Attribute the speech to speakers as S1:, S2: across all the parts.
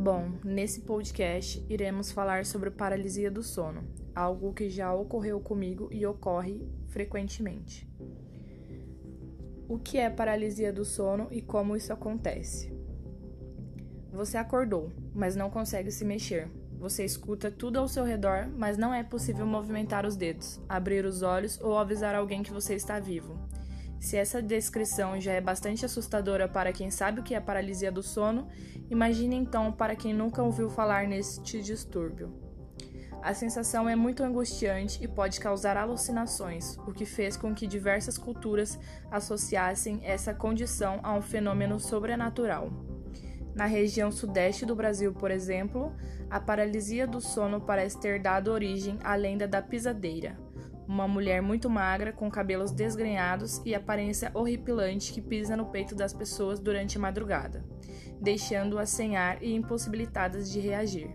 S1: Bom, nesse podcast iremos falar sobre paralisia do sono, algo que já ocorreu comigo e ocorre frequentemente. O que é paralisia do sono e como isso acontece? Você acordou, mas não consegue se mexer. Você escuta tudo ao seu redor, mas não é possível movimentar os dedos, abrir os olhos ou avisar alguém que você está vivo. Se essa descrição já é bastante assustadora para quem sabe o que é paralisia do sono, imagine então para quem nunca ouviu falar neste distúrbio. A sensação é muito angustiante e pode causar alucinações, o que fez com que diversas culturas associassem essa condição a um fenômeno sobrenatural. Na região sudeste do Brasil, por exemplo, a paralisia do sono parece ter dado origem à lenda da pisadeira, uma mulher muito magra, com cabelos desgrenhados e aparência horripilante que pisa no peito das pessoas durante a madrugada, deixando-as sem ar e impossibilitadas de reagir.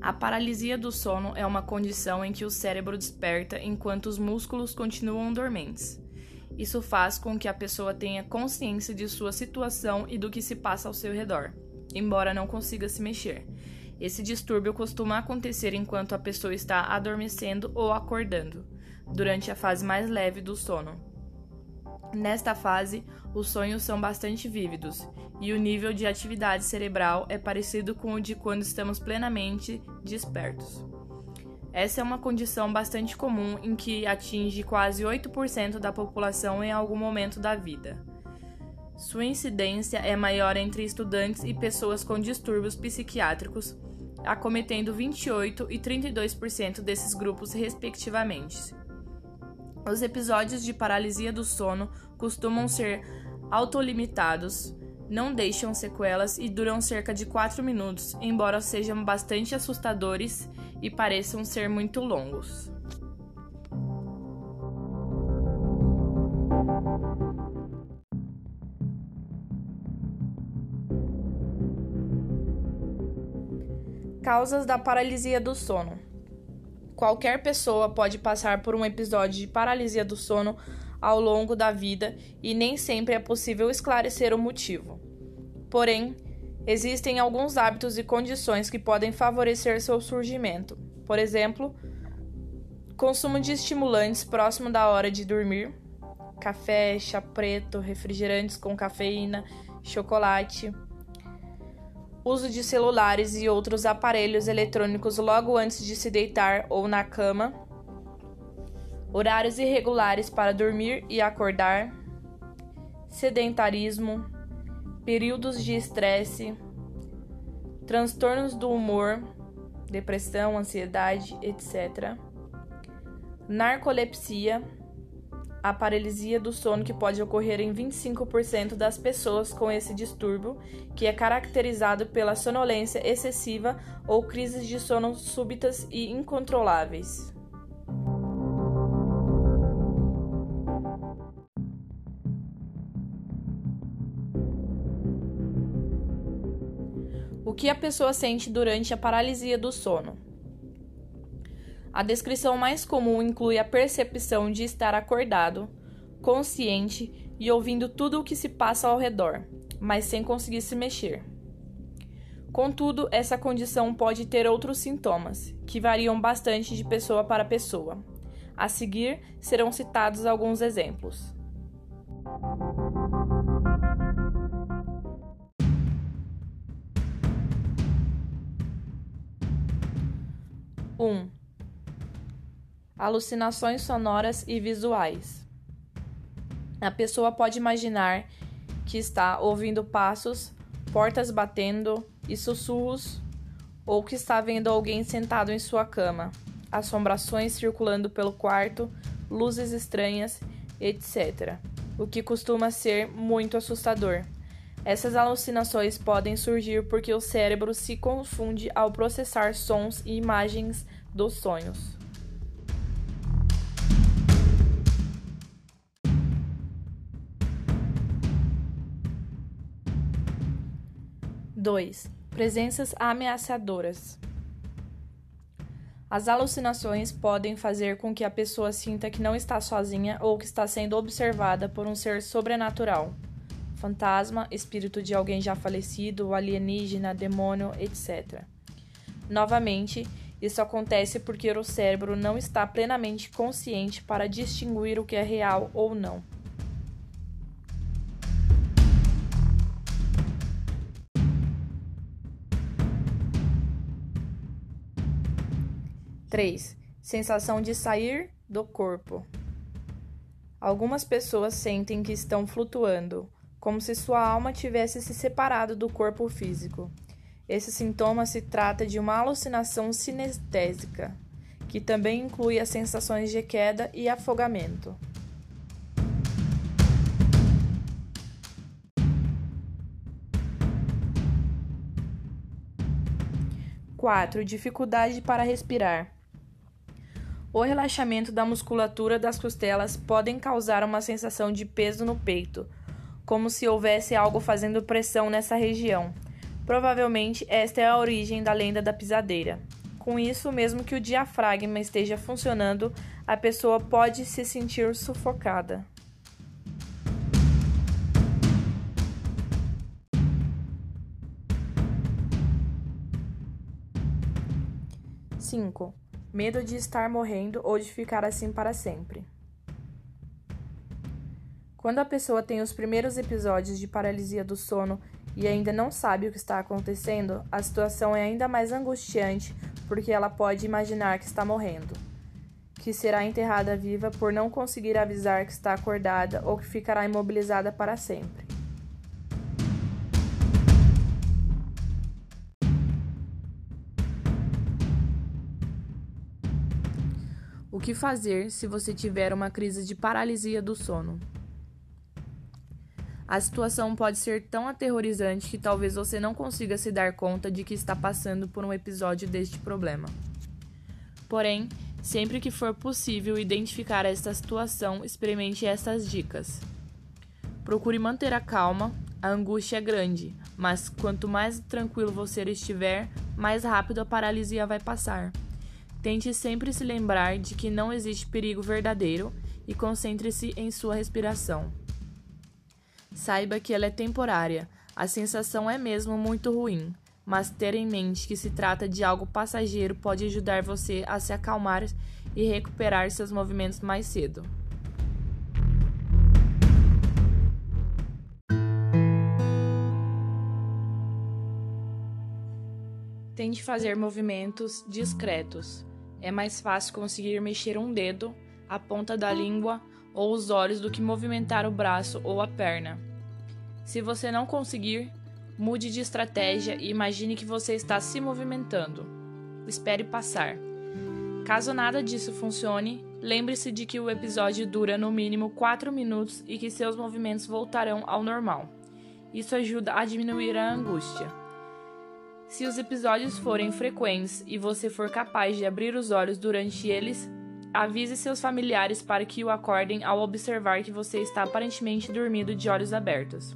S1: A paralisia do sono é uma condição em que o cérebro desperta enquanto os músculos continuam dormentes. Isso faz com que a pessoa tenha consciência de sua situação e do que se passa ao seu redor, embora não consiga se mexer. Esse distúrbio costuma acontecer enquanto a pessoa está adormecendo ou acordando, durante a fase mais leve do sono. Nesta fase, os sonhos são bastante vívidos e o nível de atividade cerebral é parecido com o de quando estamos plenamente despertos. Essa é uma condição bastante comum em que atinge quase 8% da população em algum momento da vida. Sua incidência é maior entre estudantes e pessoas com distúrbios psiquiátricos, acometendo 28% e 32% desses grupos, respectivamente. Os episódios de paralisia do sono costumam ser autolimitados, não deixam sequelas e duram cerca de 4 minutos, embora sejam bastante assustadores e pareçam ser muito longos. Causas da paralisia do sono. Qualquer pessoa pode passar por um episódio de paralisia do sono ao longo da vida e nem sempre é possível esclarecer o motivo. Porém, existem alguns hábitos e condições que podem favorecer seu surgimento. Por exemplo, consumo de estimulantes próximo da hora de dormir, café, chá preto, refrigerantes com cafeína, chocolate uso de celulares e outros aparelhos eletrônicos logo antes de se deitar ou na cama, horários irregulares para dormir e acordar, sedentarismo, períodos de estresse, transtornos do humor, depressão, ansiedade, etc., narcolepsia. A paralisia do sono que pode ocorrer em 25% das pessoas com esse distúrbio, que é caracterizado pela sonolência excessiva ou crises de sono súbitas e incontroláveis. Que a pessoa sente durante a paralisia do sono? A descrição mais comum inclui a percepção de estar acordado, consciente e ouvindo tudo o que se passa ao redor, mas sem conseguir se mexer. Contudo, essa condição pode ter outros sintomas, que variam bastante de pessoa para pessoa. A seguir serão citados alguns exemplos. Alucinações sonoras e visuais. A pessoa pode imaginar que está ouvindo passos, portas batendo e sussurros, ou que está vendo alguém sentado em sua cama, assombrações circulando pelo quarto, luzes estranhas, etc. O que costuma ser muito assustador. Essas alucinações podem surgir porque o cérebro se confunde ao processar sons e imagens dos sonhos. 2. Presenças ameaçadoras. As alucinações podem fazer com que a pessoa sinta que não está sozinha ou que está sendo observada por um ser sobrenatural fantasma, espírito de alguém já falecido, alienígena, demônio, etc. Novamente, isso acontece porque o cérebro não está plenamente consciente para distinguir o que é real ou não. Três, sensação de sair do corpo. Algumas pessoas sentem que estão flutuando, como se sua alma tivesse se separado do corpo físico. Esse sintoma se trata de uma alucinação sinestésica, que também inclui as sensações de queda e afogamento. Quatro, dificuldade para respirar. O relaxamento da musculatura das costelas podem causar uma sensação de peso no peito, como se houvesse algo fazendo pressão nessa região. Provavelmente esta é a origem da lenda da pisadeira. Com isso, mesmo que o diafragma esteja funcionando, a pessoa pode se sentir sufocada. Cinco. Medo de estar morrendo ou de ficar assim para sempre. Quando a pessoa tem os primeiros episódios de paralisia do sono e ainda não sabe o que está acontecendo, a situação é ainda mais angustiante porque ela pode imaginar que está morrendo, que será enterrada viva por não conseguir avisar que está acordada ou que ficará imobilizada para sempre. O que fazer se você tiver uma crise de paralisia do sono? A situação pode ser tão aterrorizante que talvez você não consiga se dar conta de que está passando por um episódio deste problema. Porém, sempre que for possível identificar esta situação, experimente estas dicas. Procure manter a calma, a angústia é grande, mas quanto mais tranquilo você estiver, mais rápido a paralisia vai passar. Tente sempre se lembrar de que não existe perigo verdadeiro e concentre-se em sua respiração. Saiba que ela é temporária. A sensação é mesmo muito ruim, mas ter em mente que se trata de algo passageiro pode ajudar você a se acalmar e recuperar seus movimentos mais cedo. Tente fazer movimentos discretos. É mais fácil conseguir mexer um dedo, a ponta da língua ou os olhos do que movimentar o braço ou a perna. Se você não conseguir, mude de estratégia e imagine que você está se movimentando. Espere passar. Caso nada disso funcione, lembre-se de que o episódio dura no mínimo 4 minutos e que seus movimentos voltarão ao normal. Isso ajuda a diminuir a angústia. Se os episódios forem frequentes e você for capaz de abrir os olhos durante eles, avise seus familiares para que o acordem ao observar que você está aparentemente dormindo de olhos abertos.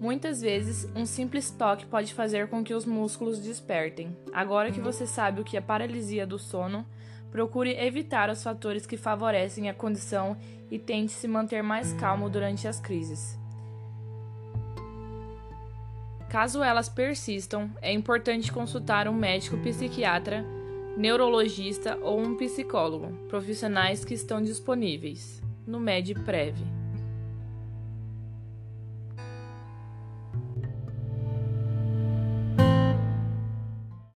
S1: Muitas vezes, um simples toque pode fazer com que os músculos despertem. Agora que você sabe o que é paralisia do sono, procure evitar os fatores que favorecem a condição e tente se manter mais calmo durante as crises. Caso elas persistam, é importante consultar um médico psiquiatra, neurologista ou um psicólogo, profissionais que estão disponíveis no MedPrev.